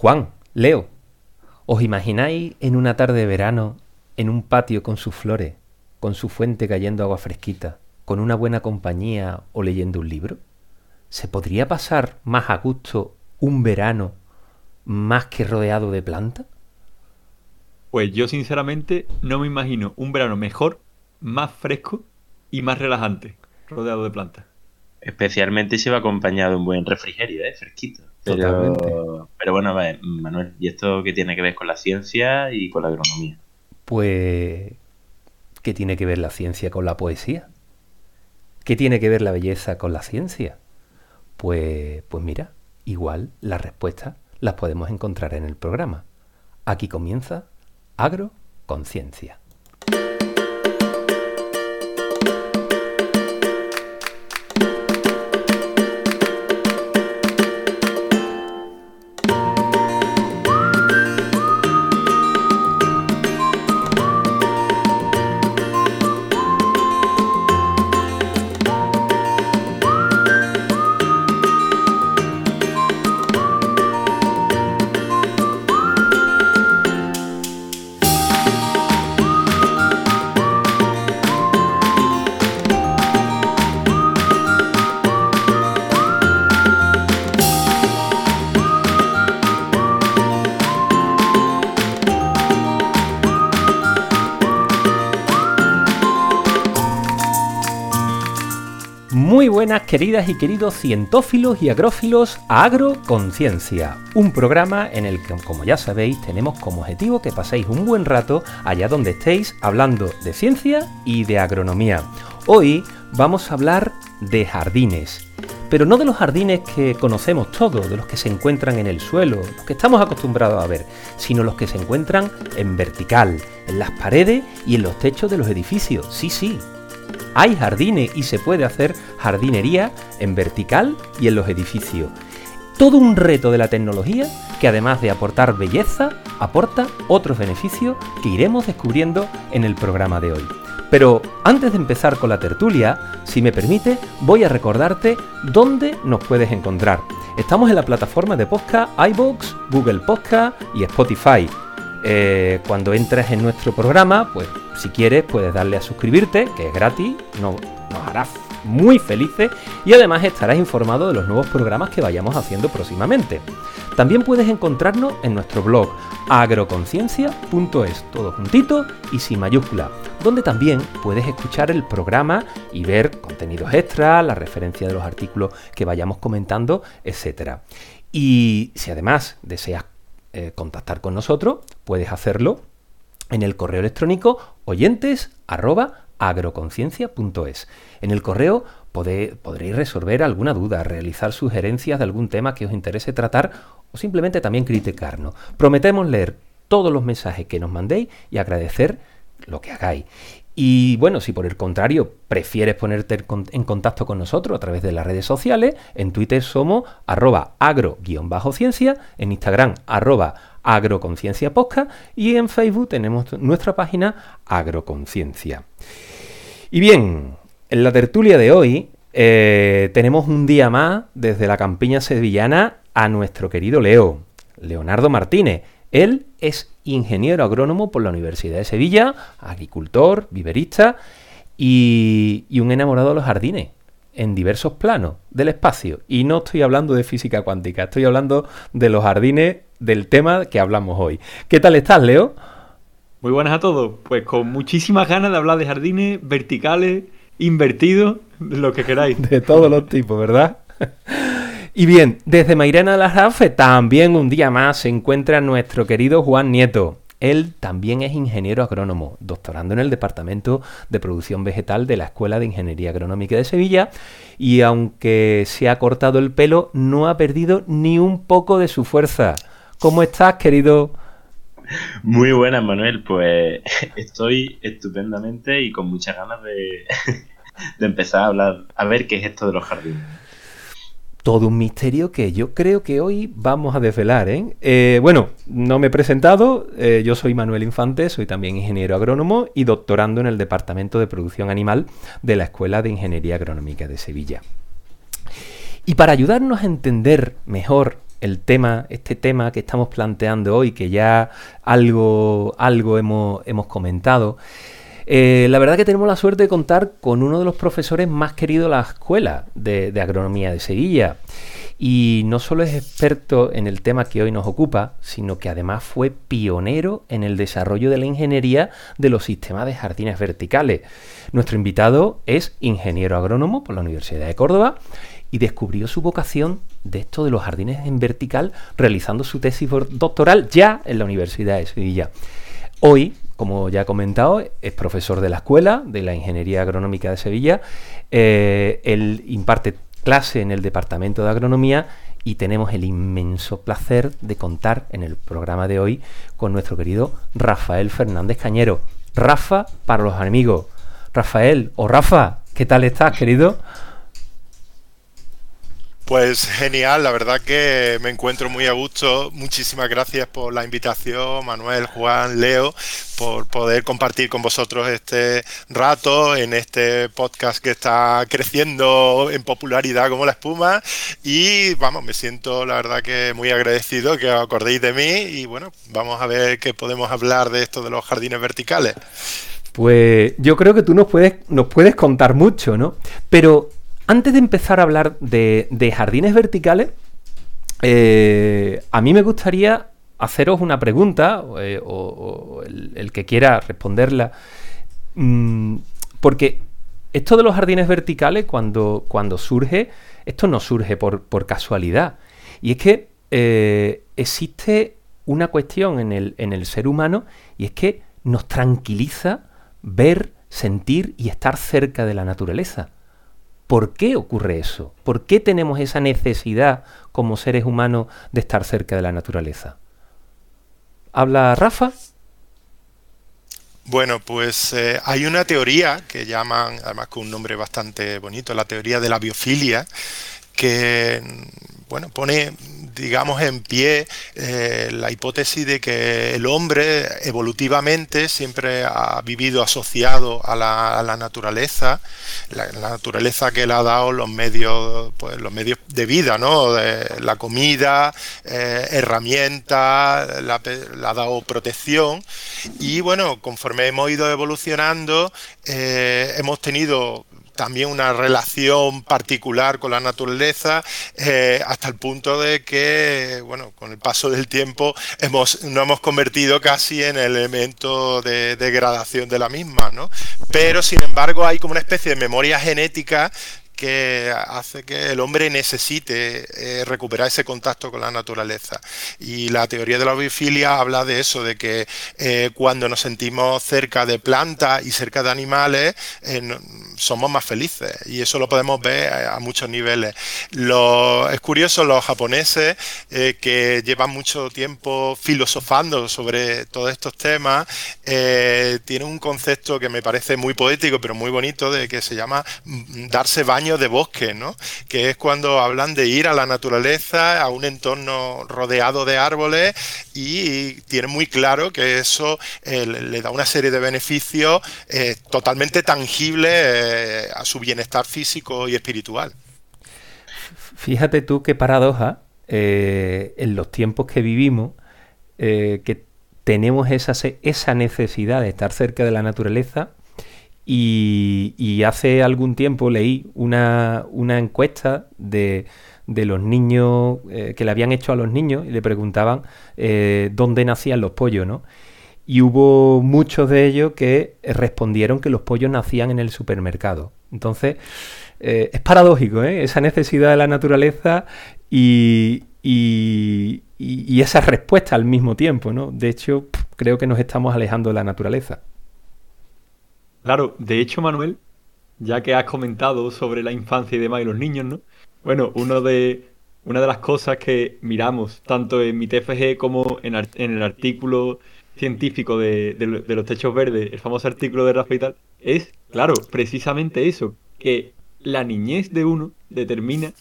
Juan, Leo, ¿os imagináis en una tarde de verano, en un patio con sus flores, con su fuente cayendo agua fresquita, con una buena compañía o leyendo un libro? ¿Se podría pasar más a gusto un verano más que rodeado de plantas? Pues yo sinceramente no me imagino un verano mejor, más fresco y más relajante, rodeado de plantas. Especialmente si va acompañado de un buen refrigerio, ¿eh? Fresquito. Pero, pero bueno, Manuel, ¿y esto qué tiene que ver con la ciencia y con la agronomía? Pues, ¿qué tiene que ver la ciencia con la poesía? ¿Qué tiene que ver la belleza con la ciencia? Pues, pues mira, igual las respuestas las podemos encontrar en el programa. Aquí comienza Agroconciencia. buenas queridas y queridos cientófilos y agrófilos a Agroconciencia, un programa en el que, como ya sabéis, tenemos como objetivo que paséis un buen rato allá donde estéis hablando de ciencia y de agronomía. Hoy vamos a hablar de jardines, pero no de los jardines que conocemos todos, de los que se encuentran en el suelo, los que estamos acostumbrados a ver, sino los que se encuentran en vertical, en las paredes y en los techos de los edificios. Sí, sí, hay jardines y se puede hacer jardinería en vertical y en los edificios. Todo un reto de la tecnología que además de aportar belleza, aporta otros beneficios que iremos descubriendo en el programa de hoy. Pero antes de empezar con la tertulia, si me permite, voy a recordarte dónde nos puedes encontrar. Estamos en la plataforma de podcast iBox, Google Podcast y Spotify. Eh, cuando entres en nuestro programa, pues si quieres puedes darle a suscribirte, que es gratis, nos hará muy felices y además estarás informado de los nuevos programas que vayamos haciendo próximamente. También puedes encontrarnos en nuestro blog agroconciencia.es, todo juntito y sin mayúscula, donde también puedes escuchar el programa y ver contenidos extras, la referencia de los artículos que vayamos comentando, etc. Y si además deseas eh, contactar con nosotros, puedes hacerlo en el correo electrónico oyentes. En el correo podréis resolver alguna duda, realizar sugerencias de algún tema que os interese tratar o simplemente también criticarnos. Prometemos leer todos los mensajes que nos mandéis y agradecer lo que hagáis. Y bueno, si por el contrario prefieres ponerte en contacto con nosotros a través de las redes sociales, en Twitter somos arroba agro-ciencia, en Instagram arroba agroconciencia y en Facebook tenemos nuestra página agroconciencia. Y bien, en la tertulia de hoy eh, tenemos un día más desde la campiña sevillana a nuestro querido Leo, Leonardo Martínez. Él es ingeniero agrónomo por la Universidad de Sevilla, agricultor, viverista y, un enamorado de los jardines en diversos planos del espacio. Y no estoy hablando de física cuántica, estoy hablando de los jardines del tema que hablamos hoy. ¿Qué tal estás, Leo? Muy buenas a todos. Pues con muchísimas ganas de hablar de jardines verticales, invertidos, lo que queráis. De todos los tipos, ¿verdad? Y bien, desde Mairena de la Rafe también un día más se encuentra nuestro querido Juan Nieto. Él también es ingeniero agrónomo, doctorando en el Departamento de Producción Vegetal de la Escuela de Ingeniería Agronómica de Sevilla y aunque se ha cortado el pelo, no ha perdido ni un poco de su fuerza. ¿Cómo estás, querido? Muy buenas, Manuel. Pues estoy estupendamente y con muchas ganas de, de empezar a hablar, a ver qué es esto de los jardines todo un misterio que yo creo que hoy vamos a desvelar. ¿eh? eh bueno, no me he presentado, eh, yo soy Manuel Infante, soy también ingeniero agrónomo y doctorando en el Departamento de Producción Animal de la Escuela de Ingeniería Agronómica de Sevilla. Y para ayudarnos a entender mejor el tema, este tema que estamos planteando hoy, que ya algo, algo hemos, hemos comentado. Eh, la verdad que tenemos la suerte de contar con uno de los profesores más queridos de la escuela de, de agronomía de Sevilla. Y no solo es experto en el tema que hoy nos ocupa, sino que además fue pionero en el desarrollo de la ingeniería de los sistemas de jardines verticales. Nuestro invitado es ingeniero agrónomo por la Universidad de Córdoba y descubrió su vocación de esto de los jardines en vertical realizando su tesis doctoral ya en la Universidad de Sevilla. Hoy, como ya he comentado, es profesor de la Escuela de la Ingeniería Agronómica de Sevilla. Eh, él imparte clase en el Departamento de Agronomía y tenemos el inmenso placer de contar en el programa de hoy con nuestro querido Rafael Fernández Cañero. Rafa para los amigos. Rafael o Rafa, ¿qué tal estás, querido? Pues genial, la verdad que me encuentro muy a gusto. Muchísimas gracias por la invitación, Manuel, Juan, Leo, por poder compartir con vosotros este rato en este podcast que está creciendo en popularidad como la espuma. Y vamos, me siento la verdad que muy agradecido que os acordéis de mí y bueno, vamos a ver qué podemos hablar de esto de los jardines verticales. Pues yo creo que tú nos puedes, nos puedes contar mucho, ¿no? Pero antes de empezar a hablar de, jardines verticales, eh, a mí me gustaría haceros una pregunta, eh, o, el, que quiera responderla, mm, porque esto de los jardines verticales, cuando, cuando surge, esto no surge por, casualidad. Y es que eh, existe una cuestión en el, en el ser humano, y es que nos tranquiliza ver, sentir y estar cerca de la naturaleza. ¿Por qué ocurre eso? ¿Por qué tenemos esa necesidad como seres humanos de estar cerca de la naturaleza? ¿Habla Rafa? Bueno, pues eh, hay una teoría que llaman, además con un nombre bastante bonito, la teoría de la biofilia, que bueno, pone digamos, en pie eh, la hipótesis de que el hombre evolutivamente siempre ha vivido asociado a la, naturaleza, la, naturaleza que le ha dado los medios, pues, los medios de vida, ¿no? la comida, eh, herramientas, le ha dado protección y bueno, conforme hemos ido evolucionando, eh, hemos tenido también una relación particular con la naturaleza, eh, hasta el punto de que, bueno, con el paso del tiempo hemos, nos hemos convertido casi en el elemento de degradación de la misma, ¿no? Pero, sin embargo, hay como una especie de memoria genética que hace que el hombre necesite eh, recuperar ese contacto con la naturaleza. Y la teoría de la biofilia habla de eso, de que eh, cuando nos sentimos cerca de plantas y cerca de animales, eh, somos más felices. Y eso lo podemos ver a, muchos niveles. Lo, es curioso, los japoneses que llevan mucho tiempo filosofando sobre todos estos temas, tienen un concepto que me parece muy poético, pero muy bonito, de que se llama mm, darse baño de bosque, ¿no? Que es cuando hablan de ir a la naturaleza, a un entorno rodeado de árboles y tienen muy claro que eso eh, le da una serie de beneficios eh, totalmente tangibles eh, a su bienestar físico y espiritual. Fíjate tú qué paradoja en los tiempos que vivimos, que tenemos esa, esa necesidad de estar cerca de la naturaleza, y, hace algún tiempo leí una, encuesta de, los niños eh, que le habían hecho a los niños y le preguntaban eh, dónde nacían los pollos, ¿no? Y hubo muchos de ellos que respondieron que los pollos nacían en el supermercado. Entonces, eh, es paradójico. Esa necesidad de la naturaleza y, y esa respuesta al mismo tiempo, ¿no? De hecho, creo que nos estamos alejando de la naturaleza. Claro, de hecho, Manuel, ya que has comentado sobre la infancia y demás y los niños, ¿no? Bueno, uno de, una de las cosas que miramos tanto en mi TFG como en, el artículo científico de, los techos verdes, el famoso artículo de Rafa y tal, es, claro, precisamente eso, que la niñez de uno determina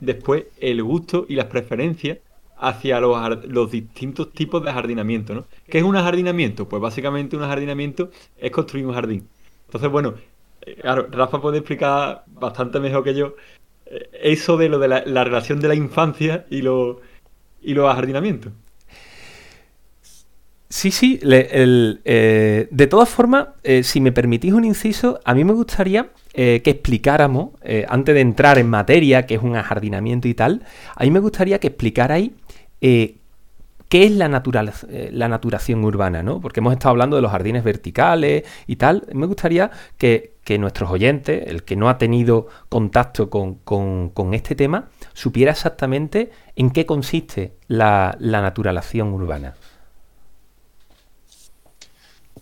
después el gusto y las preferencias hacia los, distintos tipos de jardinamiento, ¿no? ¿Qué es un jardinamiento? Pues básicamente un jardinamiento es construir un jardín. Entonces, bueno, eh, claro, Rafa puede explicar bastante mejor que yo eh, eso de lo de la, relación de la infancia y lo y los ajardinamientos. Sí, sí. Eh, de todas formas, si me permitís un inciso, a mí me gustaría que explicáramos, antes de entrar en materia, que es un ajardinamiento y tal, a mí me gustaría que explicarais qué es la, la naturación urbana, ¿no? Porque hemos estado hablando de los jardines verticales y tal. Me gustaría que, nuestros oyentes, el que no ha tenido contacto con, este tema, supiera exactamente en qué consiste la, la naturalización urbana.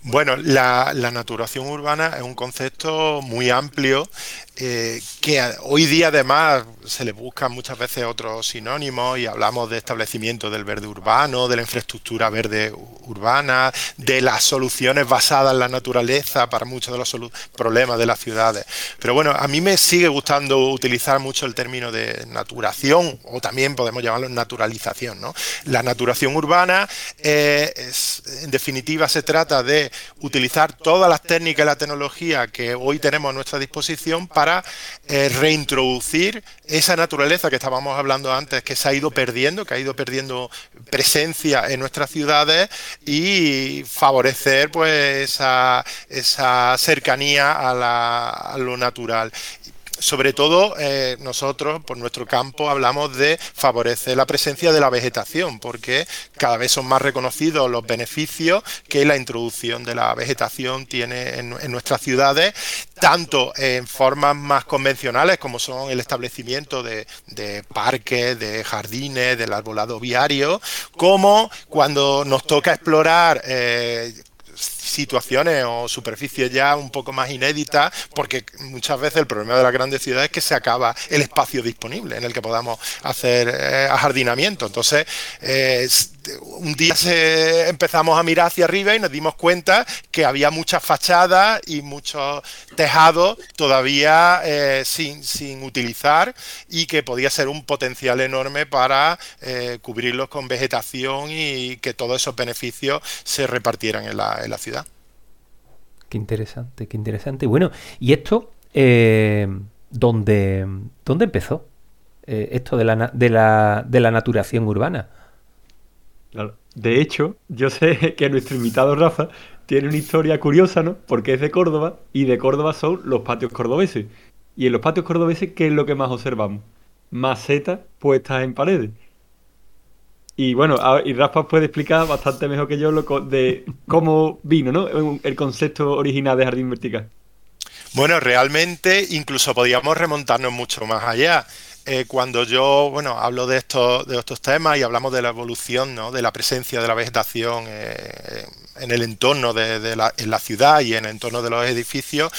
Bueno, la, naturación urbana es un concepto muy amplio eh, que hoy día además se le buscan muchas veces otros sinónimos y hablamos de establecimiento del verde urbano, de la infraestructura verde urbana, de las soluciones basadas en la naturaleza para muchos de los problemas de las ciudades. Pero bueno, a mí me sigue gustando utilizar mucho el término de naturación o también podemos llamarlo naturalización. ¿no? La naturación urbana, eh, en definitiva, se trata de utilizar todas las técnicas y la tecnología que hoy tenemos a nuestra disposición para eh, reintroducir esa naturaleza que estábamos hablando antes, que se ha ido perdiendo, que ha ido perdiendo presencia en nuestras ciudades y favorecer pues esa, esa cercanía a, a lo natural sobre todo eh, nosotros, por nuestro campo, hablamos de favorecer la presencia de la vegetación, porque cada vez son más reconocidos los beneficios que la introducción de la vegetación tiene en, nuestras ciudades, tanto en formas más convencionales como son el establecimiento de, parques, de jardines, del arbolado viario, como cuando nos toca explorar eh, situaciones o superficies ya un poco más inéditas, porque muchas veces el problema de las grandes ciudades es que se acaba el espacio disponible en el que podamos hacer eh, ajardinamiento. Entonces, eh, un día empezamos a mirar hacia arriba y nos dimos cuenta que había muchas fachadas y muchos tejados todavía eh, sin, sin, utilizar y que podía ser un potencial enorme para cubrirlos con vegetación y que todos esos beneficios se repartieran en la, en la ciudad. Qué interesante, qué interesante. Bueno, ¿y esto eh, ¿dónde, dónde, empezó? Eh, esto de la, de, la, de la naturación urbana. De hecho, yo sé que nuestro invitado Rafa tiene una historia curiosa, ¿no? Porque es de Córdoba y de Córdoba son los patios cordobeses. Y en los patios cordobeses, ¿qué es lo que más observamos? Macetas puestas en paredes. Y bueno, y Rafa puede explicar bastante mejor que yo lo de cómo vino, ¿no? El concepto original de jardín vertical. Bueno, realmente incluso podíamos remontarnos mucho más allá. Eh, cuando yo, bueno, hablo de estos, de estos temas y hablamos de la evolución, ¿no? De la presencia de la vegetación eh, en el entorno de, la, en la ciudad y en el entorno de los edificios,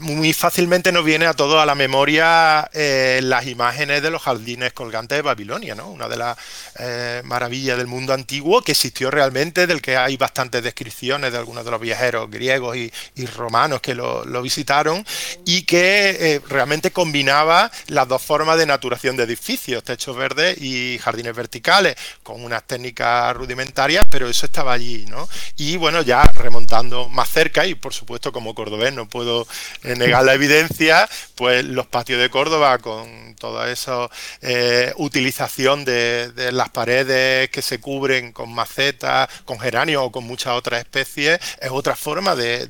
muy fácilmente nos viene a todo a la memoria eh, las imágenes de los jardines colgantes de Babilonia, ¿no? Una de las eh, maravillas del mundo antiguo que existió realmente, del que hay bastantes descripciones de algunos de los viajeros griegos y, romanos que lo, visitaron y que eh, realmente combinaba las dos formas de naturación de edificios, techos verdes y jardines verticales, con unas técnicas rudimentarias, pero eso estaba allí, ¿no? Y bueno, ya remontando más cerca, y por supuesto como cordobés no puedo negar la evidencia, pues los patios de Córdoba con toda esa eh, utilización de, las paredes que se cubren con macetas, con geranio o con muchas otras especies, es otra forma de,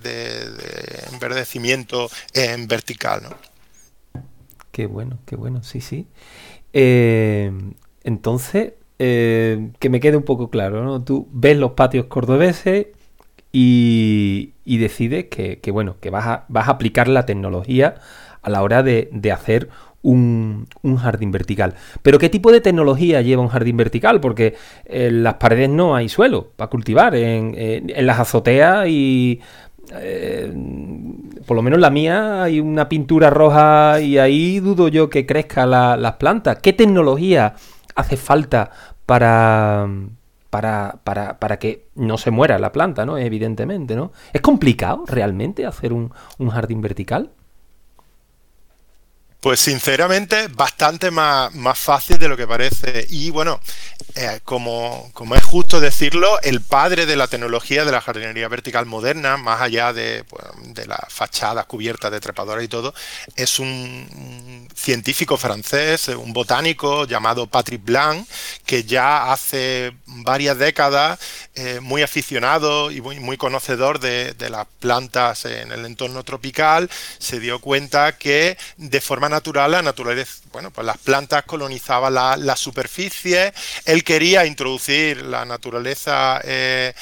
enverdecimiento en vertical. ¿no? Qué bueno, qué bueno, sí, sí. Eh, entonces, eh, que me quede un poco claro, ¿no? Tú ves los patios cordobeses y, decides que, bueno, que vas a, vas a, aplicar la tecnología a la hora de, hacer un, jardín vertical. Pero ¿qué tipo de tecnología lleva un jardín vertical? Porque en las paredes no hay suelo para cultivar, en, las azoteas y... Eh, por lo menos la mía hay una pintura roja y ahí dudo yo que crezca las plantas. ¿Qué tecnología hace falta para, para, para, para, que no se muera la planta, ¿no? Evidentemente, ¿no? ¿Es complicado realmente hacer un, jardín vertical? Pues sinceramente, bastante más, más fácil de lo que parece. Y bueno, eh, como, como, es justo decirlo, el padre de la tecnología de la jardinería vertical moderna, más allá de, pues, de las fachadas cubiertas de trepadoras y todo, es un, científico francés, un botánico llamado Patrick Blanc, que ya hace varias décadas, eh, muy aficionado y muy, muy conocedor de, de las plantas en el entorno tropical, se dio cuenta que de forma natural, la naturaleza, bueno, pues las plantas colonizaban la, la superficie, él quería introducir la naturaleza eh,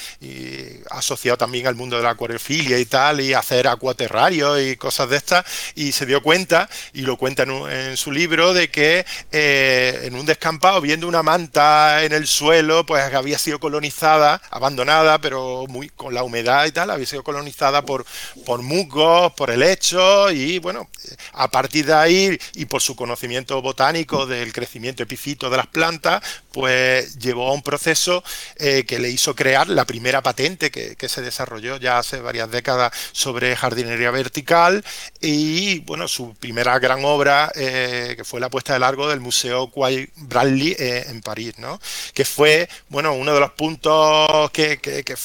asociado también al mundo de la acuariofilia y tal, y hacer acuaterrarios y cosas de estas, y se dio cuenta, y lo cuenta en, su libro, de que eh, en un descampado, viendo una manta en el suelo, pues había sido colonizada, abandonada, pero muy con la humedad y tal, había sido colonizada por, por musgos, por helechos, y bueno, a partir de ahí y por su conocimiento botánico del crecimiento epifito de las plantas, pues llevó a un proceso eh, que le hizo crear la primera patente que, se desarrolló ya hace varias décadas sobre jardinería vertical y bueno, su primera gran obra eh, que fue la puesta de largo del Museo Quay Bradley eh, en París, ¿no? que fue bueno, uno de los puntos que, que, que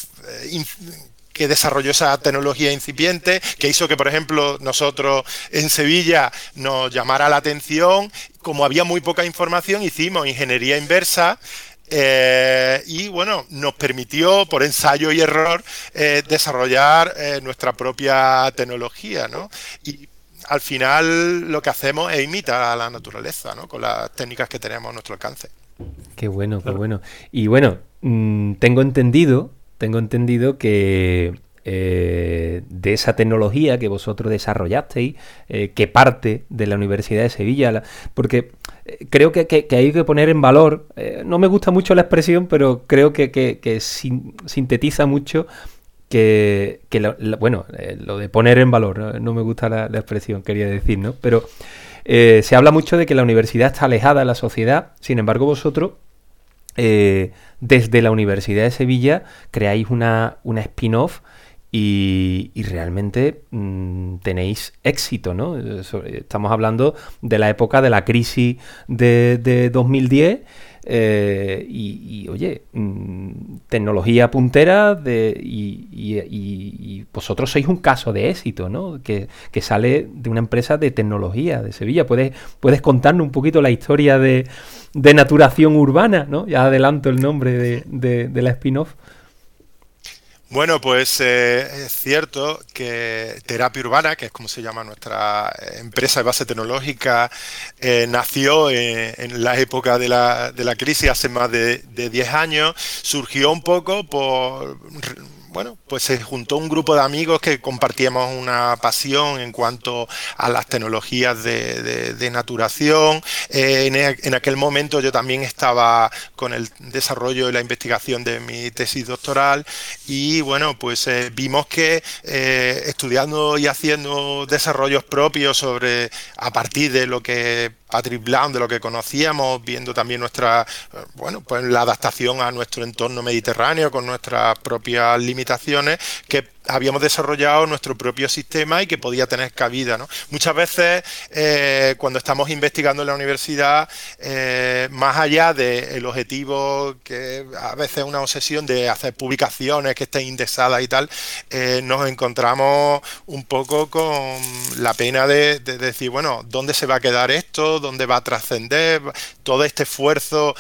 que desarrolló esa tecnología incipiente, que hizo que, por ejemplo, nosotros en Sevilla nos llamara la atención. Como había muy poca información, hicimos ingeniería inversa. Eh, y bueno, nos permitió por ensayo y error eh, desarrollar eh, nuestra propia tecnología, ¿no? Y al final lo que hacemos es imitar a la naturaleza, ¿no? Con las técnicas que tenemos a nuestro alcance. Qué bueno, qué bueno. Y bueno, mm, tengo entendido tengo entendido que eh, de esa tecnología que vosotros desarrollasteis, eh, que parte de la Universidad de Sevilla, porque eh, creo que, hay que poner en valor, no me gusta mucho la expresión, pero creo que, sintetiza mucho que, bueno, lo de poner en valor, no, me gusta la, expresión, quería decir, ¿no? Pero se habla mucho de que la universidad está alejada de la sociedad, sin embargo vosotros desde la Universidad de Sevilla creáis una, una spin-off y, realmente mm, tenéis éxito, ¿no? Estamos hablando de la época de la crisis de, 2010 eh, y, oye, mm, tecnología puntera de, y, vosotros sois un caso de éxito, ¿no? Que, sale de una empresa de tecnología de Sevilla. ¿Puedes, puedes contarnos un poquito la historia de, de Naturación Urbana, ¿no? Ya adelanto el nombre de, la spin-off. Bueno, pues eh, es cierto que Terapia Urbana, que es como se llama nuestra empresa de base tecnológica, eh, nació en, la época de la, de la, crisis hace más de, de 10 años, surgió un poco por bueno, pues se juntó un grupo de amigos que compartíamos una pasión en cuanto a las tecnologías de, naturación. Eh, en, aquel momento yo también estaba con el desarrollo y la investigación de mi tesis doctoral y bueno, pues eh, vimos que eh, estudiando y haciendo desarrollos propios sobre a partir de lo que Patrick Blanc, de lo que conocíamos, viendo también nuestra, bueno, pues la adaptación a nuestro entorno mediterráneo con nuestras propias limitaciones, que habíamos desarrollado nuestro propio sistema y que podía tener cabida. ¿no? Muchas veces eh, cuando estamos investigando en la universidad, eh, más allá del objetivo que a veces es una obsesión de hacer publicaciones que estén indexadas y tal, eh, nos encontramos un poco con la pena de, de, decir, bueno, ¿dónde se va a quedar esto? ¿Dónde va a trascender? Todo este esfuerzo,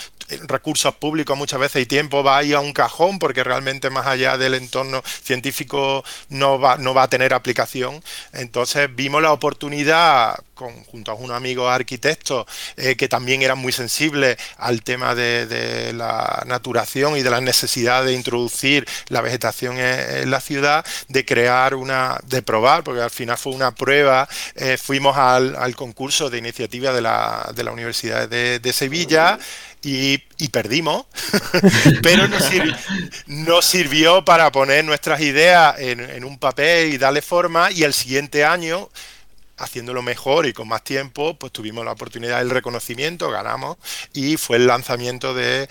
recursos públicos muchas veces y tiempo va ahí a un cajón porque realmente más allá del entorno científico no va, no va a tener aplicación. Entonces vimos la oportunidad junto a unos amigos arquitectos eh, que también eran muy sensibles al tema de, la naturación y de la necesidad de introducir la vegetación en, la ciudad, de crear una, de probar, porque al final fue una prueba, eh, fuimos al, concurso de iniciativa de la, de la Universidad de, Sevilla y, perdimos, pero nos, sirvió para poner nuestras ideas en, un papel y darle forma y el siguiente año haciéndolo mejor y con más tiempo, pues tuvimos la oportunidad del reconocimiento, ganamos y fue el lanzamiento de,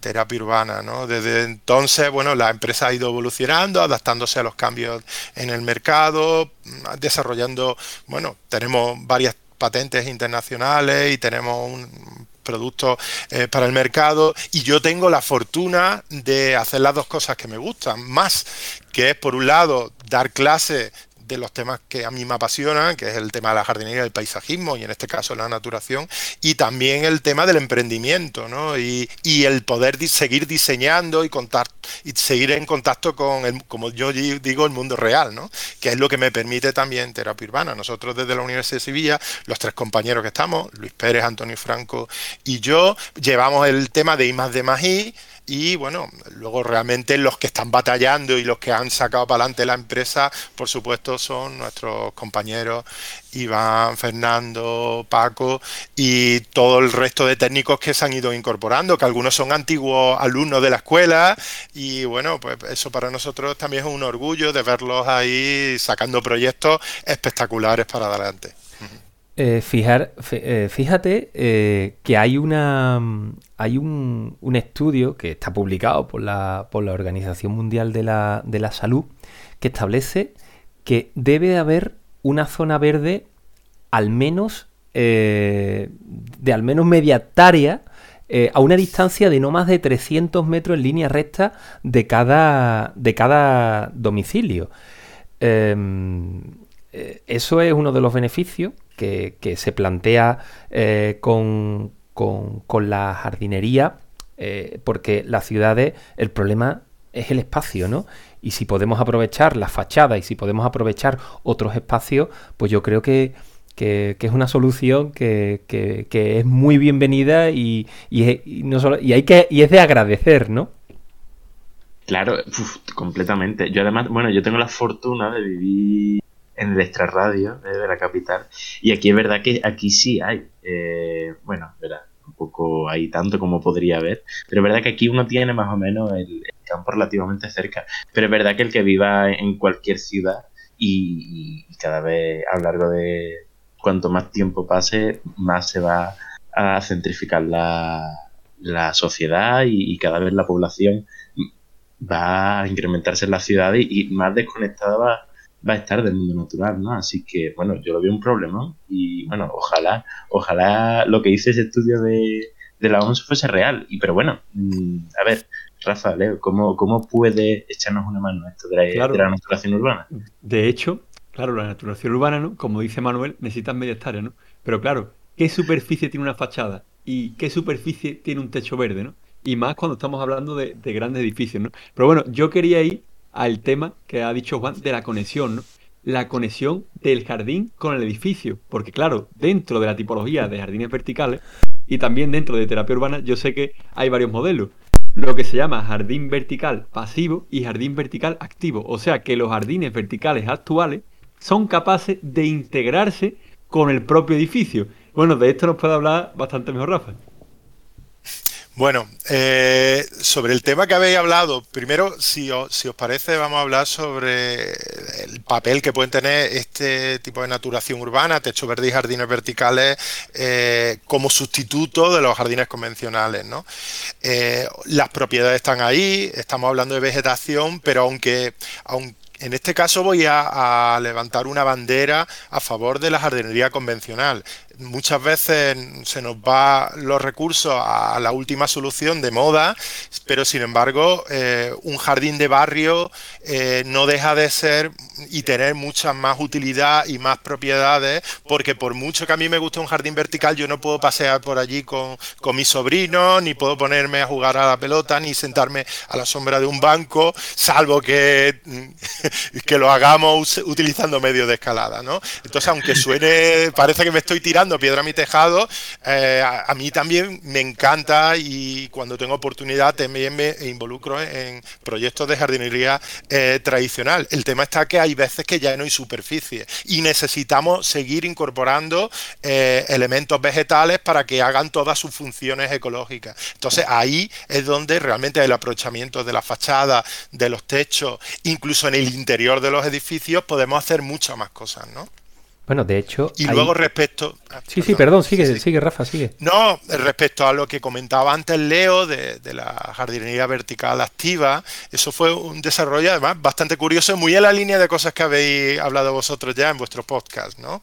terapia urbana. ¿no? Desde entonces, bueno, la empresa ha ido evolucionando, adaptándose a los cambios en el mercado, desarrollando, bueno, tenemos varias patentes internacionales y tenemos un productos eh, para el mercado y yo tengo la fortuna de hacer las dos cosas que me gustan, más que es por un lado dar clases de los temas que a mí me apasionan, que es el tema de la jardinería, del paisajismo y en este caso la naturación, y también el tema del emprendimiento, ¿no? Y, el poder seguir diseñando y, contar, y seguir en contacto con, el, como yo digo, el mundo real, ¿no? Que es lo que me permite también terapia urbana. Nosotros desde la Universidad de Sevilla, los tres compañeros que estamos, Luis Pérez, Antonio Franco y yo, llevamos el tema de I de I, y bueno, luego realmente los que están batallando y los que han sacado para adelante la empresa, por supuesto, son nuestros compañeros Iván, Fernando, Paco y todo el resto de técnicos que se han ido incorporando, que algunos son antiguos alumnos de la escuela y bueno, pues eso para nosotros también es un orgullo de verlos ahí sacando proyectos espectaculares para adelante. Eh, fijar, eh, fíjate eh, que hay una hay un, estudio que está publicado por la, por la Organización Mundial de la, de la Salud que establece que debe haber una zona verde al menos de al menos media hectárea a una distancia de no más de 300 metros en línea recta de cada, de cada domicilio. Em, eso es uno de los beneficios que, se plantea eh, con, la jardinería, eh, porque las ciudades, el problema es el espacio, ¿no? Y si podemos aprovechar la fachada y si podemos aprovechar otros espacios, pues yo creo que, es una solución que, es muy bienvenida y, no solo, y, hay que, y es de agradecer, ¿no? Claro, completamente. Yo además, bueno, yo tengo la fortuna de vivir en el extrarradio de la capital. Y aquí es verdad que aquí sí hay, eh, bueno, verdad, un poco hay tanto como podría haber, pero es verdad que aquí uno tiene más o menos el, campo relativamente cerca. Pero es verdad que el que viva en cualquier ciudad y, cada vez a lo largo de cuanto más tiempo pase, más se va a centrificar la, la sociedad y, cada vez la población va a incrementarse en la ciudad y, y más desconectada va va a estar del mundo natural, ¿no? Así que, bueno, yo lo veo un problema y, bueno, ojalá, ojalá lo que dice ese estudio de, la OMS fuese real. Y, pero bueno, mm, a ver, Rafa, Leo, ¿cómo, ¿cómo puede echarnos una mano esto de la, de la naturación urbana? De hecho, claro, la naturación urbana, ¿no? Como dice Manuel, necesita media hectárea, ¿no? Pero claro, ¿qué superficie tiene una fachada? ¿Y qué superficie tiene un techo verde, ¿no? Y más cuando estamos hablando de, de grandes edificios, ¿no? Pero bueno, yo quería ir al tema que ha dicho Juan de la conexión, ¿no? La conexión del jardín con el edificio. Porque claro, dentro de la tipología de jardines verticales y también dentro de terapia urbana, yo sé que hay varios modelos. Lo que se llama jardín vertical pasivo y jardín vertical activo. O sea que los jardines verticales actuales son capaces de integrarse con el propio edificio. Bueno, de esto nos puede hablar bastante mejor Rafa. Bueno, eh, sobre el tema que habéis hablado, primero, si os, parece, vamos a hablar sobre el papel que pueden tener este tipo de naturación urbana, techo verde y jardines verticales, eh, como sustituto de los jardines convencionales. Eh, las propiedades están ahí, estamos hablando de vegetación, pero aunque, aunque en este caso voy a, levantar una bandera a favor de la jardinería convencional muchas veces se nos va los recursos a la última solución de moda, pero sin embargo eh, un jardín de barrio eh, no deja de ser y tener mucha más utilidad y más propiedades, porque por mucho que a mí me guste un jardín vertical, yo no puedo pasear por allí con, con mis sobrinos, ni puedo ponerme a jugar a la pelota, ni sentarme a la sombra de un banco, salvo que, que lo hagamos utilizando medios de escalada. ¿no? Entonces, aunque suene, parece que me estoy tirando, piedra a mi tejado, eh, a, mí también me encanta y cuando tengo oportunidad también me involucro en proyectos de jardinería eh, tradicional. El tema está que hay veces que ya no hay superficie y necesitamos seguir incorporando eh, elementos vegetales para que hagan todas sus funciones ecológicas. Entonces ahí es donde realmente el aprovechamiento de la fachada, de los techos, incluso en el interior de los edificios podemos hacer muchas más cosas, ¿no? Bueno, de hecho. Y luego respecto. Ah, sí, sí, perdón, sigue, sigue, Rafa, sigue. No, respecto a lo que comentaba antes Leo de, la jardinería vertical activa, eso fue un desarrollo además bastante curioso, muy en la línea de cosas que habéis hablado vosotros ya en vuestro podcast, ¿no?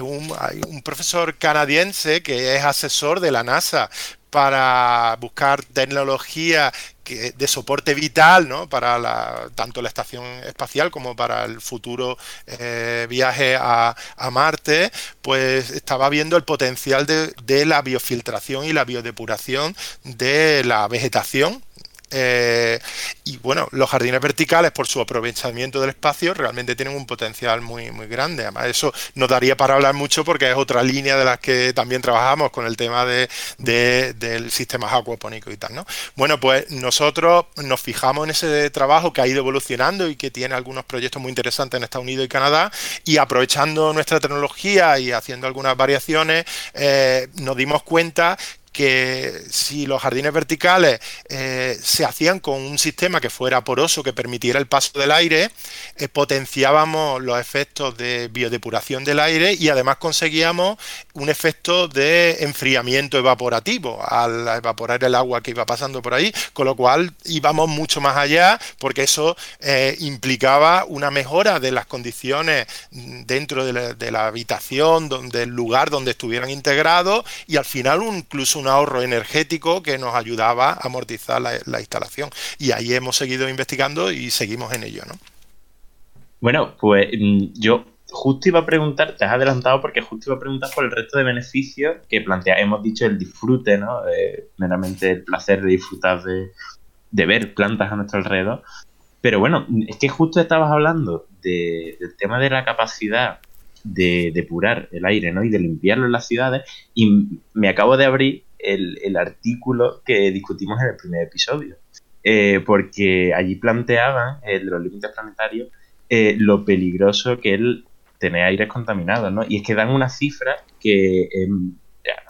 Un, hay un profesor canadiense que es asesor de la NASA para buscar tecnología de soporte vital ¿no? para tanto la estación espacial como para el futuro eh, viaje a, a, Marte, pues estaba viendo el potencial de, de la biofiltración y la biodepuración de la vegetación eh, y bueno, los jardines verticales, por su aprovechamiento del espacio, realmente tienen un potencial muy, muy grande. Además, eso nos daría para hablar mucho porque es otra línea de las que también trabajamos con el tema de, del sistema acuapónico y tal. ¿no? Bueno, pues nosotros nos fijamos en ese trabajo que ha ido evolucionando y que tiene algunos proyectos muy interesantes en Estados Unidos y Canadá y aprovechando nuestra tecnología y haciendo algunas variaciones, eh, nos dimos cuenta que si los jardines verticales eh, se hacían con un sistema que fuera poroso, que permitiera el paso del aire, eh, potenciábamos los efectos de biodepuración del aire y además conseguíamos un efecto de enfriamiento evaporativo al evaporar el agua que iba pasando por ahí, con lo cual íbamos mucho más allá porque eso eh, implicaba una mejora de las condiciones dentro de la, habitación, del lugar donde estuvieran integrados y al final incluso ahorro energético que nos ayudaba a amortizar la, instalación. Y ahí hemos seguido investigando y seguimos en ello, ¿no? Bueno, pues mm, yo justo iba a preguntar, te has adelantado porque justo iba a preguntar por el resto de beneficios que plantea. Hemos dicho el disfrute, ¿no? meramente el placer de disfrutar de, de, ver plantas a nuestro alrededor. Pero bueno, es que justo estabas hablando de, del tema de la capacidad de depurar el aire, ¿no? Y de limpiarlo en las ciudades. Y me acabo de abrir el, artículo que discutimos en el primer episodio. Eh, porque allí planteaban, el de los límites planetarios, eh, lo peligroso que es tener aires contaminados, ¿no? Y es que dan una cifra que, em,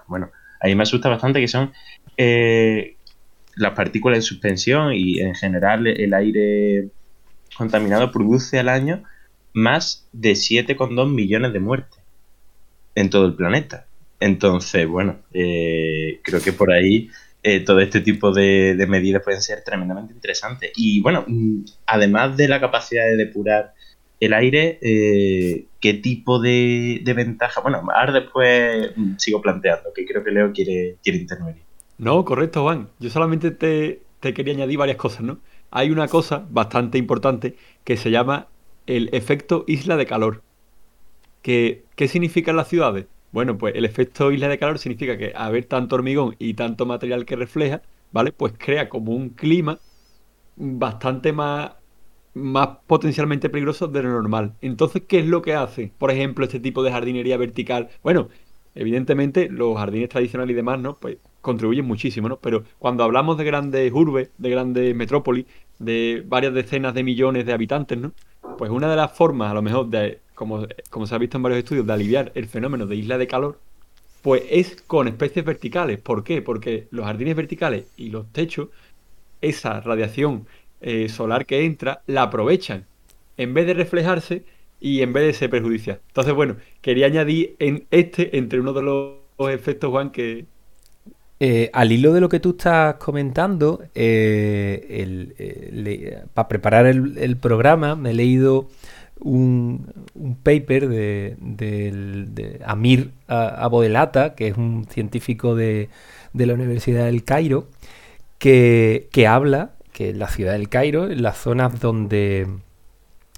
bueno, a mí me asusta bastante, que son eh, las partículas en suspensión y en general el aire contaminado produce al año más de 7,2 millones de muertes en todo el planeta. Entonces, bueno, eh, creo que por ahí eh, todo este tipo de, medidas pueden ser tremendamente interesantes. Y bueno, mm, además de la capacidad de depurar el aire, eh, ¿qué tipo de, ventaja? Bueno, ahora después mm, sigo planteando, que creo que Leo quiere, intervenir. No, correcto, Juan. Yo solamente te, quería añadir varias cosas, ¿no? Hay una cosa bastante importante que se llama el efecto isla de calor. ¿Qué significa en las ciudades? Bueno, pues el efecto isla de calor significa que haber tanto hormigón y tanto material que refleja, ¿vale? Pues crea como un clima bastante más, más potencialmente peligroso de lo normal. Entonces, ¿qué es lo que hace, por ejemplo, este tipo de jardinería vertical? Bueno, evidentemente los jardines tradicionales y demás, ¿no? Pues contribuyen muchísimo, ¿no? Pero cuando hablamos de grandes urbes, de grandes metrópolis, de varias decenas de millones de habitantes, ¿no? Pues una de las formas, a lo mejor, de como, se ha visto en varios estudios, de aliviar el fenómeno de isla de calor, pues es con especies verticales. ¿Por qué? Porque los jardines verticales y los techos, esa radiación eh, solar que entra, la aprovechan. En vez de reflejarse y en vez de ser perjudicial. Entonces, bueno, quería añadir en este, entre uno de los efectos, Juan, que, eh, al hilo de lo que tú estás comentando, eh, para preparar el, programa me he leído un, paper de, Amir Abodelata, que es un científico de, la Universidad del Cairo, que, habla que en la ciudad del Cairo, en las zonas donde,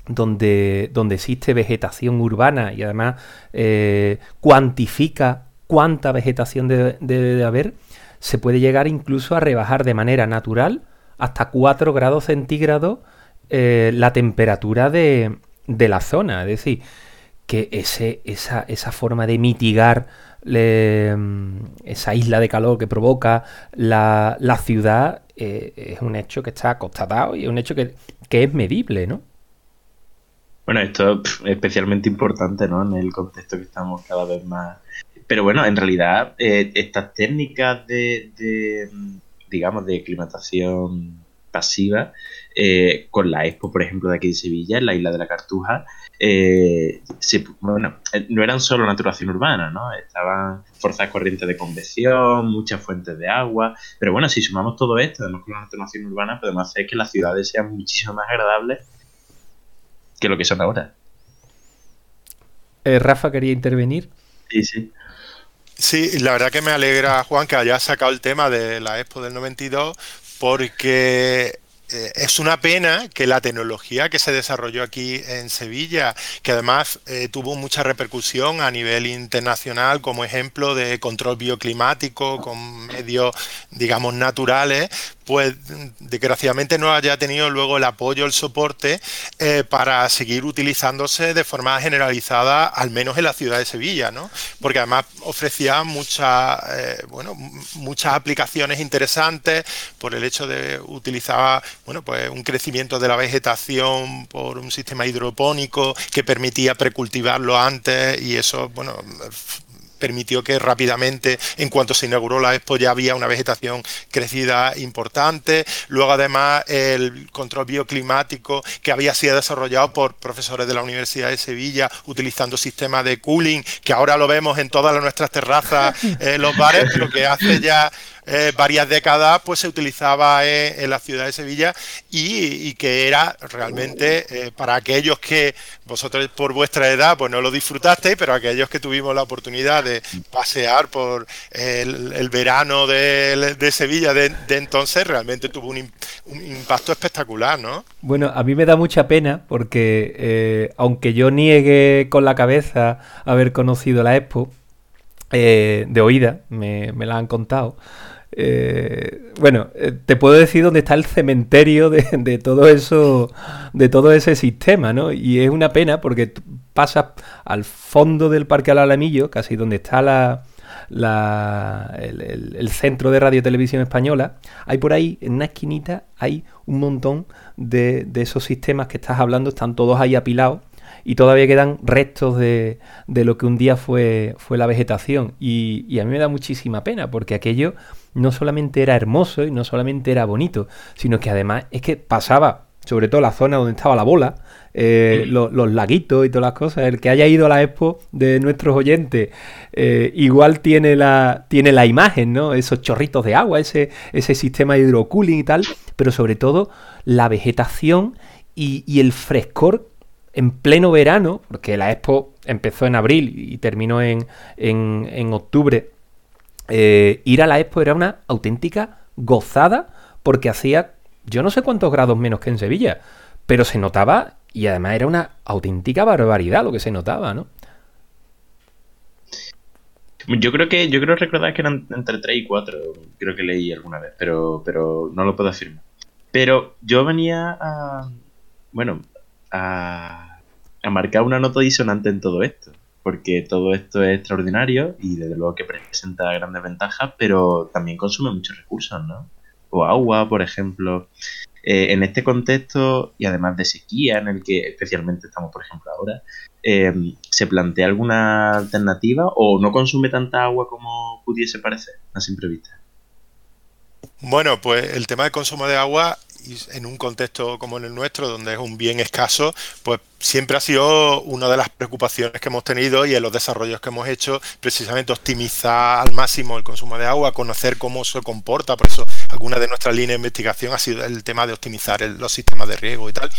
donde, donde existe vegetación urbana y además eh, cuantifica cuánta vegetación debe de haber, se puede llegar incluso a rebajar de manera natural hasta 4 grados centígrados eh, la temperatura de, de la zona. Es decir, que ese, esa, esa forma de mitigar esa isla de calor que provoca la, ciudad eh, es un hecho que está constatado y es un hecho que, es medible, ¿no? Bueno, esto es especialmente importante, ¿no? En el contexto que estamos cada vez más... Pero bueno, en realidad, eh, estas técnicas de, de, digamos, de climatación pasiva eh, con la Expo, por ejemplo, de aquí de Sevilla, en la isla de la Cartuja, eh, bueno, eh, no eran solo naturación urbana, ¿no? Estaban fuerzas corrientes de convección, muchas fuentes de agua, pero bueno, si sumamos todo esto, además con la naturación urbana, podemos hacer que las ciudades sean muchísimo más agradables que lo que son ahora. Rafa quería intervenir. Sí, sí. Sí, la verdad que me alegra, Juan, que hayas sacado el tema de la Expo del 92, porque eh, es una pena que la tecnología que se desarrolló aquí en Sevilla, que además eh, tuvo mucha repercusión a nivel internacional como ejemplo de control bioclimático con medios, digamos, naturales, pues desgraciadamente no haya tenido luego el apoyo, el soporte eh, para seguir utilizándose de forma generalizada, al menos en la ciudad de Sevilla, ¿no? Porque además ofrecía muchas, bueno, muchas aplicaciones interesantes por el hecho de utilizar bueno, pues un crecimiento de la vegetación por un sistema hidropónico que permitía precultivarlo antes y eso, bueno, permitió que rápidamente, en cuanto se inauguró la Expo, ya había una vegetación crecida importante. Luego, además, el control bioclimático que había sido desarrollado por profesores de la Universidad de Sevilla, utilizando sistemas de cooling, que ahora lo vemos en todas nuestras terrazas, en eh, los bares, pero que hace ya eh, varias décadas pues se utilizaba en, la ciudad de Sevilla y, que era realmente eh, para aquellos que vosotros por vuestra edad pues no lo disfrutasteis, pero aquellos que tuvimos la oportunidad de pasear por el, verano de, Sevilla de, entonces, realmente tuvo un, impacto espectacular, ¿no? Bueno, a mí me da mucha pena porque eh, aunque yo niegue con la cabeza haber conocido la Expo, de oída, me, me la han contado. Eh, bueno, eh, te puedo decir dónde está el cementerio de, todo eso, de todo ese sistema, ¿no? Y es una pena porque pasas al fondo del Parque Alamillo, casi donde está la, el, centro de radio televisión española, hay por ahí, en una esquinita, hay un montón de, de esos sistemas que estás hablando, están todos ahí apilados y todavía quedan restos de, de, lo que un día fue, fue la vegetación. Y, y, a mí me da muchísima pena, porque aquello no solamente era hermoso y no solamente era bonito, sino que además es que pasaba, sobre todo la zona donde estaba la bola, eh, los, laguitos y todas las cosas. El que haya ido a la expo de nuestros oyentes, eh, igual tiene la, tiene la imagen, ¿no? Esos chorritos de agua, ese, ese sistema de hidrocooling y tal, pero sobre todo la vegetación y, el frescor en pleno verano, porque la expo empezó en abril y terminó en, en, octubre eh, ir a la expo era una auténtica gozada porque hacía yo no sé cuántos grados menos que en Sevilla, pero se notaba y además era una auténtica barbaridad lo que se notaba, ¿no? Yo creo que yo creo recordar que eran entre 3 y 4, creo que leí alguna vez, pero pero no lo puedo afirmar. Pero yo venía a bueno, a, marcar una nota disonante en todo esto porque todo esto es extraordinario y desde luego que presenta grandes ventajas, pero también consume muchos recursos, ¿no? O agua, por ejemplo. Eh, en este contexto, y además de sequía, en el que especialmente estamos, por ejemplo, ahora, eh, ¿se plantea alguna alternativa o no consume tanta agua como pudiese parecer a simple vista? Bueno, pues el tema del consumo de agua en un contexto como en el nuestro, donde es un bien escaso, pues siempre ha sido una de las preocupaciones que hemos tenido y en los desarrollos que hemos hecho, precisamente optimizar al máximo el consumo de agua, conocer cómo se comporta, por eso alguna de nuestras líneas de investigación ha sido el tema de optimizar los sistemas de riego y tal,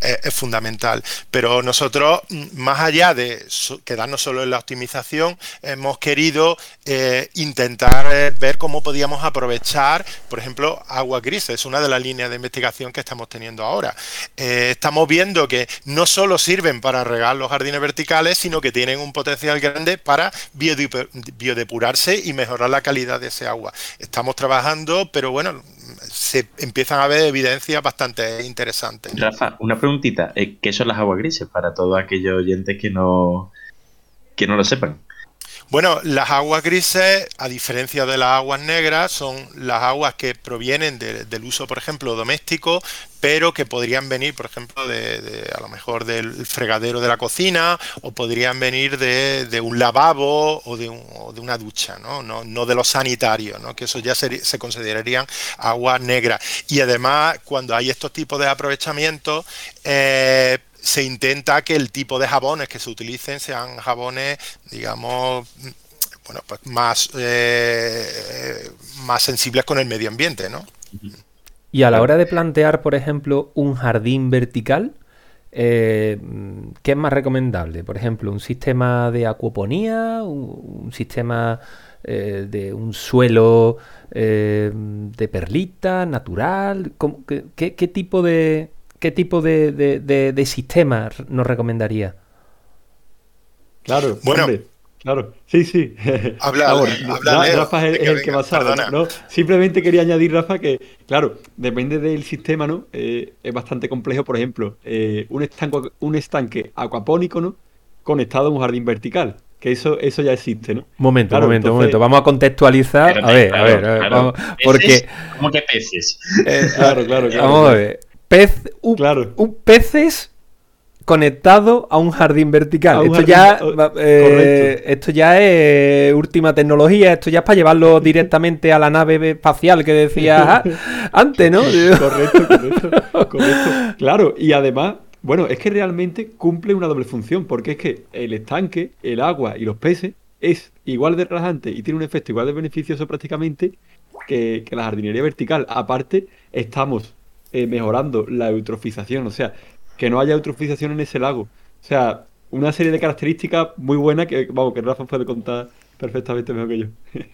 eh, es fundamental. Pero nosotros, mm, más allá de quedarnos solo en la optimización, hemos querido eh, intentar eh, ver cómo podíamos aprovechar, por ejemplo, agua gris, es una de las líneas de investigación que estamos teniendo ahora. estamos viendo que no solo sirven para regar los jardines verticales, sino que tienen un potencial grande para biodepurarse y mejorar la calidad de ese agua. Estamos trabajando, pero bueno, se empiezan a ver evidencias bastante interesantes. Rafa, una preguntita, eh, ¿qué son las aguas grises para todos aquellos oyentes que no, que no lo sepan? Bueno, las aguas grises, a diferencia de las aguas negras, son las aguas que provienen del uso, por ejemplo, doméstico, pero que podrían venir, por ejemplo, de, a lo mejor del fregadero de la cocina o podrían venir de, un lavabo o de, una ducha, ¿no? ¿no? de los sanitarios, ¿no? que eso ya se, se considerarían aguas negras. Y además, cuando hay estos tipos de aprovechamientos, eh, se intenta que el tipo de jabones que se utilicen sean jabones, digamos, bueno, pues más, eh, más sensibles con el medio ambiente, ¿no? Y a la hora de plantear, por ejemplo, un jardín vertical, eh, ¿qué es más recomendable? Por ejemplo, un sistema de acuoponía, un, sistema eh, de un suelo de perlita, natural. qué, tipo de, ¿qué tipo de, de, sistema nos recomendaría? Claro, bueno, claro, sí, sí. Habla, Rafa es, el que más habla, ¿no? Simplemente quería añadir, Rafa, que, claro, depende del sistema, ¿no? Eh, es bastante complejo, por ejemplo, eh, un, estanque, un estanque acuapónico, ¿no? Conectado a un jardín vertical. Que eso, eso ya existe, ¿no? Momento, momento, momento. Vamos a contextualizar. a, ver, a ver, a ver, vamos, porque. ¿Cómo que peces? Eh, claro, claro, claro. Vamos a ver pez, un, claro. un peces conectado a un jardín vertical. esto, ya, eh, esto ya es última tecnología, esto ya es para llevarlo directamente a la nave espacial que decía antes, ¿no? correcto, correcto, correcto. Claro, y además, bueno, es que realmente cumple una doble función, porque es que el estanque, el agua y los peces es igual de relajante y tiene un efecto igual de beneficioso prácticamente que, que la jardinería vertical. Aparte, estamos eh, mejorando la eutrofización, o sea, que no haya eutrofización en ese lago. O sea, una serie de características muy buenas que, vamos, que Rafa puede contar perfectamente mejor que yo.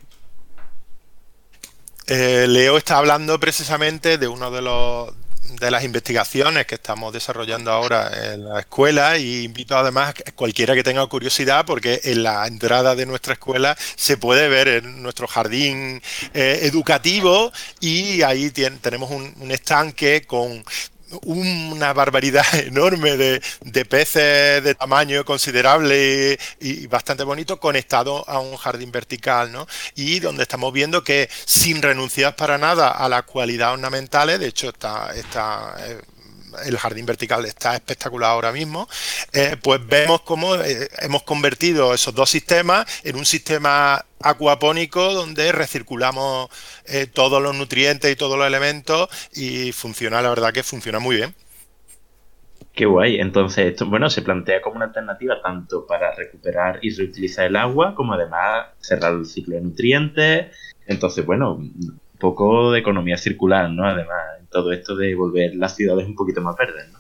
Eh, Leo está hablando precisamente de uno de los de las investigaciones que estamos desarrollando ahora en la escuela y invito además a cualquiera que tenga curiosidad porque en la entrada de nuestra escuela se puede ver en nuestro jardín eh, educativo y ahí tenemos un estanque con una barbaridad enorme de, peces de tamaño considerable y, bastante bonito conectado a un jardín vertical, ¿no? Y donde estamos viendo que sin renunciar para nada a las cualidades ornamentales, de hecho está, está eh, el jardín vertical está espectacular ahora mismo, eh, pues vemos cómo eh, hemos convertido esos dos sistemas en un sistema acuapónico donde recirculamos eh, todos los nutrientes y todos los elementos y funciona, la verdad que funciona muy bien. Qué guay. Entonces, esto, bueno, se plantea como una alternativa tanto para recuperar y reutilizar el agua, como además cerrar el ciclo de nutrientes. Entonces, bueno, poco de economía circular, ¿no? Además, todo esto de volver las ciudades un poquito más verdes, ¿no?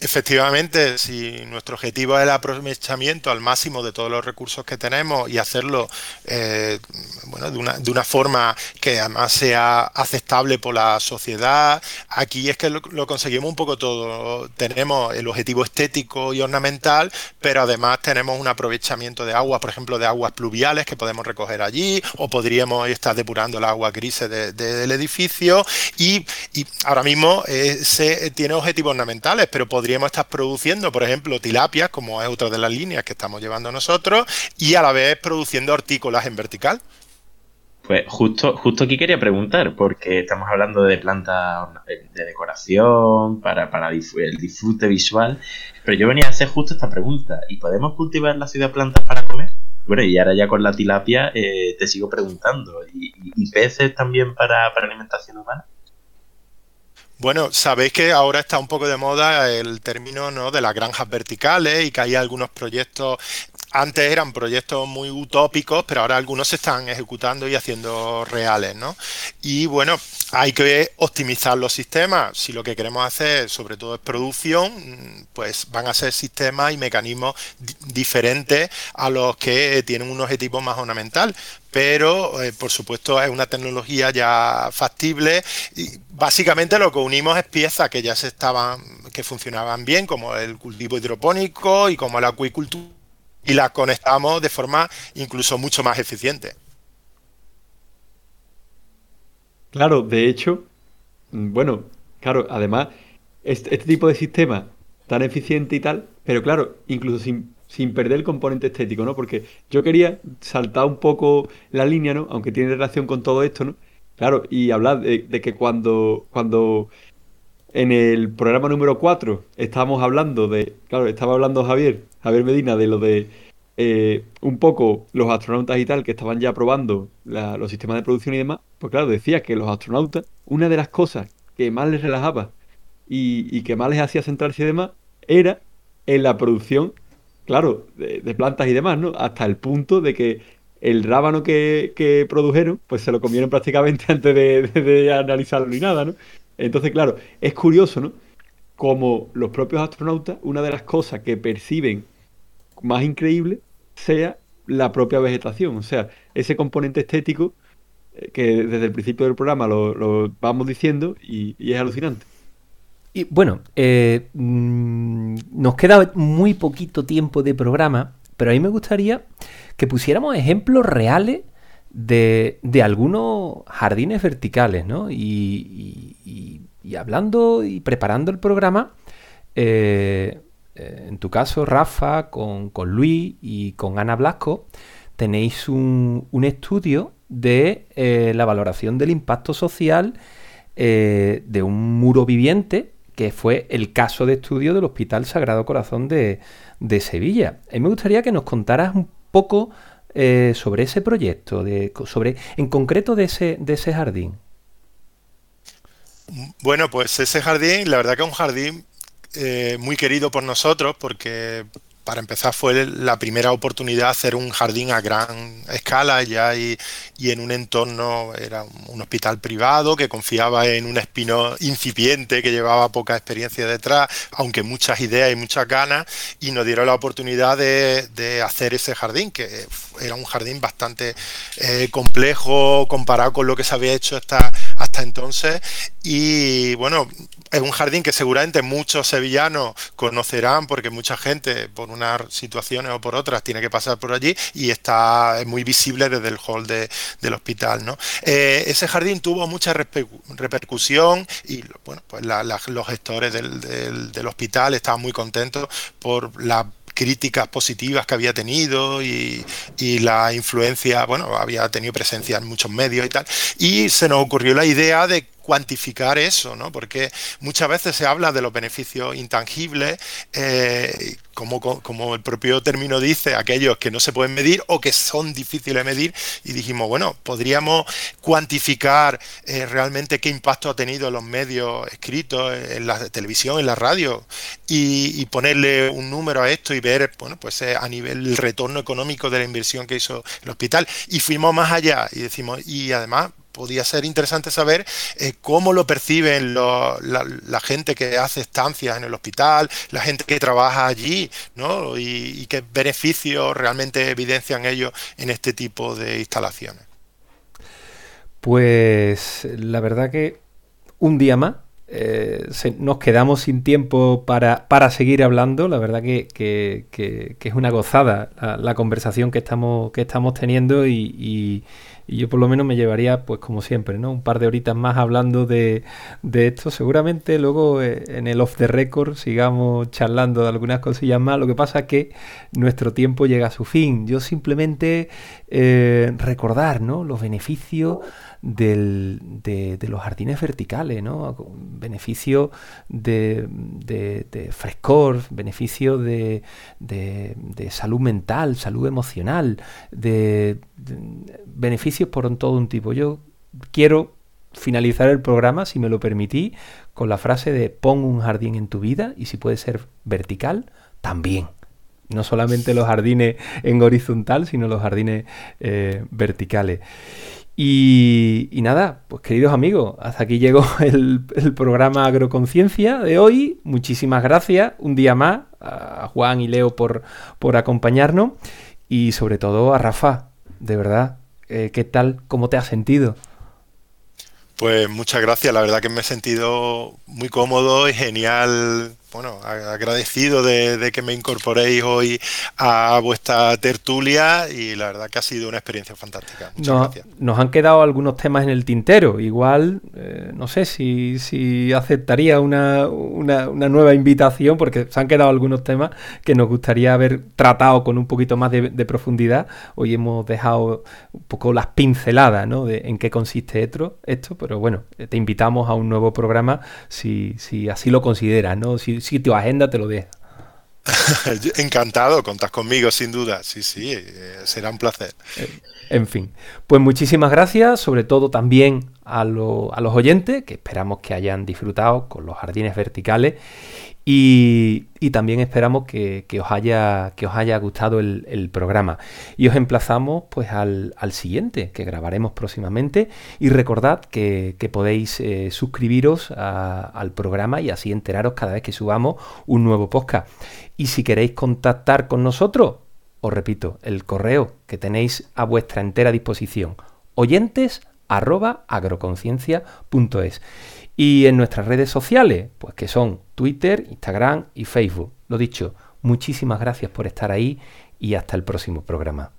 Efectivamente, si nuestro objetivo es el aprovechamiento al máximo de todos los recursos que tenemos y hacerlo eh, bueno, de, una, de una forma que además sea aceptable por la sociedad, aquí es que lo, conseguimos un poco todo. Tenemos el objetivo estético y ornamental, pero además tenemos un aprovechamiento de aguas, por ejemplo, de aguas pluviales que podemos recoger allí, o podríamos estar depurando las aguas grises del edificio. Y, ahora mismo se tiene objetivos ornamentales, pero podría podríamos estar produciendo, por ejemplo, tilapias, como es otra de las líneas que estamos llevando nosotros, y a la vez produciendo hortícolas en vertical. Pues justo, justo aquí quería preguntar, porque estamos hablando de plantas de decoración, para, para el disfrute visual, pero yo venía a hacer justo esta pregunta, ¿y podemos cultivar la ciudad plantas para comer? Bueno, y ahora ya con la tilapia eh, te sigo preguntando, ¿y, peces también para, para alimentación humana? Bueno, sabéis que ahora está un poco de moda el término ¿no? de las granjas verticales y que hay algunos proyectos antes eran proyectos muy utópicos, pero ahora algunos se están ejecutando y haciendo reales, ¿no? Y bueno, hay que optimizar los sistemas. Si lo que queremos hacer, sobre todo, es producción, pues van a ser sistemas y mecanismos diferentes a los que tienen un objetivo más ornamental. Pero, eh, por supuesto, es una tecnología ya factible y básicamente lo que unimos es piezas que ya se estaban, que funcionaban bien, como el cultivo hidropónico y como la acuicultura y la conectamos de forma incluso mucho más eficiente. Claro, de hecho, bueno, claro, además, este, tipo de sistema tan eficiente y tal, pero claro, incluso sin sin perder el componente estético, ¿no? Porque yo quería saltar un poco la línea, ¿no? Aunque tiene relación con todo esto, ¿no? Claro, y hablar de, que cuando, cuando en el programa número 4 estábamos hablando de, claro, estaba hablando Javier, Javier Medina, de lo de eh, un poco los astronautas y tal que estaban ya probando los sistemas de producción y demás, pues claro, decía que los astronautas, una de las cosas que más les relajaba y, que más les hacía centrarse y demás, era en la producción, claro, de, plantas y demás, ¿no? Hasta el punto de que el rábano que, produjeron, pues se lo comieron prácticamente antes de, de analizarlo ni nada, ¿no? Entonces, claro, es curioso, ¿no? Como los propios astronautas, una de las cosas que perciben más increíble sea la propia vegetación, o sea, ese componente estético eh, que desde el principio del programa lo, vamos diciendo y, es alucinante. Y bueno, eh, mm, nos queda muy poquito tiempo de programa, pero a mí me gustaría que pusiéramos ejemplos reales de, algunos jardines verticales, ¿no? Y, hablando y preparando el programa, eh, eh, en tu caso, Rafa, con, Luis y con Ana Blasco, tenéis un, estudio de eh, la valoración del impacto social de un muro viviente, que fue el caso de estudio del Hospital Sagrado Corazón de, Sevilla. A mí me gustaría que nos contaras un poco sobre ese proyecto, de, sobre, en concreto de ese, de ese jardín. Bueno, pues ese jardín, la verdad que es un jardín eh, muy querido por nosotros porque para empezar fue la primera oportunidad de hacer un jardín a gran escala. Ya y, en un entorno, era un hospital privado que confiaba en un espino incipiente que llevaba poca experiencia detrás, aunque muchas ideas y muchas ganas, y nos dieron la oportunidad de, hacer ese jardín, que era un jardín bastante eh, complejo comparado con lo que se había hecho hasta, hasta entonces. Y bueno, es un jardín que seguramente muchos sevillanos conocerán porque mucha gente por unas situaciones o por otras tiene que pasar por allí y está muy visible desde el hall del hospital. ¿no? Eh, ese jardín tuvo mucha repercusión y bueno, pues los gestores del, del hospital estaban muy contentos por la críticas positivas que había tenido y, la influencia, bueno, había tenido presencia en muchos medios y tal. Y se nos ocurrió la idea de cuantificar eso, ¿no? Porque muchas veces se habla de los beneficios intangibles, eh, como, como, el propio término dice, aquellos que no se pueden medir o que son difíciles de medir, y dijimos, bueno, podríamos cuantificar eh, realmente qué impacto ha tenido en los medios escritos, en la televisión, en la radio, y, ponerle un número a esto y ver, bueno, pues eh, a nivel el retorno económico de la inversión que hizo el hospital. Y fuimos más allá y decimos, y además podría ser interesante saber eh, cómo lo perciben la, gente que hace estancias en el hospital, la gente que trabaja allí, ¿no? Y, qué beneficios realmente evidencian ellos en este tipo de instalaciones. Pues la verdad que un día más eh, nos quedamos sin tiempo para, seguir hablando. La verdad que, es una gozada la, conversación que estamos, que estamos teniendo y yo por lo menos me llevaría, pues como siempre, ¿no? Un par de horitas más hablando de, esto. Seguramente luego eh, en el off the record sigamos charlando de algunas cosillas más. Lo que pasa es que nuestro tiempo llega a su fin. Yo simplemente eh, recordar, ¿no? Los beneficios del, de, los jardines verticales, ¿no? Beneficio de, de frescor, beneficio de, salud mental, salud emocional, de, beneficios por todo un tipo. Yo quiero finalizar el programa, si me lo permití, con la frase de pon un jardín en tu vida y si puede ser vertical, también. No solamente los jardines en horizontal, sino los jardines eh, verticales. Y, nada, pues queridos amigos, hasta aquí llegó el, programa Agroconciencia de hoy. Muchísimas gracias un día más a Juan y Leo por, por acompañarnos y sobre todo a Rafa, de verdad. Eh, ¿Qué tal? ¿Cómo te has sentido? Pues muchas gracias, la verdad que me he sentido muy cómodo y genial bueno, agradecido de, que me incorporéis hoy a vuestra tertulia y la verdad que ha sido una experiencia fantástica. Muchas nos, gracias. Nos han quedado algunos temas en el tintero. Igual, eh, no sé si, si aceptaría una, una, una, nueva invitación porque se han quedado algunos temas que nos gustaría haber tratado con un poquito más de, de profundidad. Hoy hemos dejado un poco las pinceladas ¿no? de en qué consiste esto, esto, pero bueno, te invitamos a un nuevo programa si, si así lo consideras, ¿no? Si, si tu agenda te lo deja. Encantado, contás conmigo, sin duda. Sí, sí, eh, será un placer. En fin, pues muchísimas gracias, sobre todo también a, lo, a los oyentes, que esperamos que hayan disfrutado con los jardines verticales. Y, también esperamos que, os haya, que os haya gustado el, programa. Y os emplazamos pues al, al, siguiente que grabaremos próximamente. Y recordad que, podéis eh, suscribiros al programa y así enteraros cada vez que subamos un nuevo podcast. Y si queréis contactar con nosotros, os repito, el correo que tenéis a vuestra entera disposición, oyentes arroba agroconciencia.es. Y en nuestras redes sociales, pues que son Twitter, Instagram y Facebook. Lo dicho, muchísimas gracias por estar ahí y hasta el próximo programa.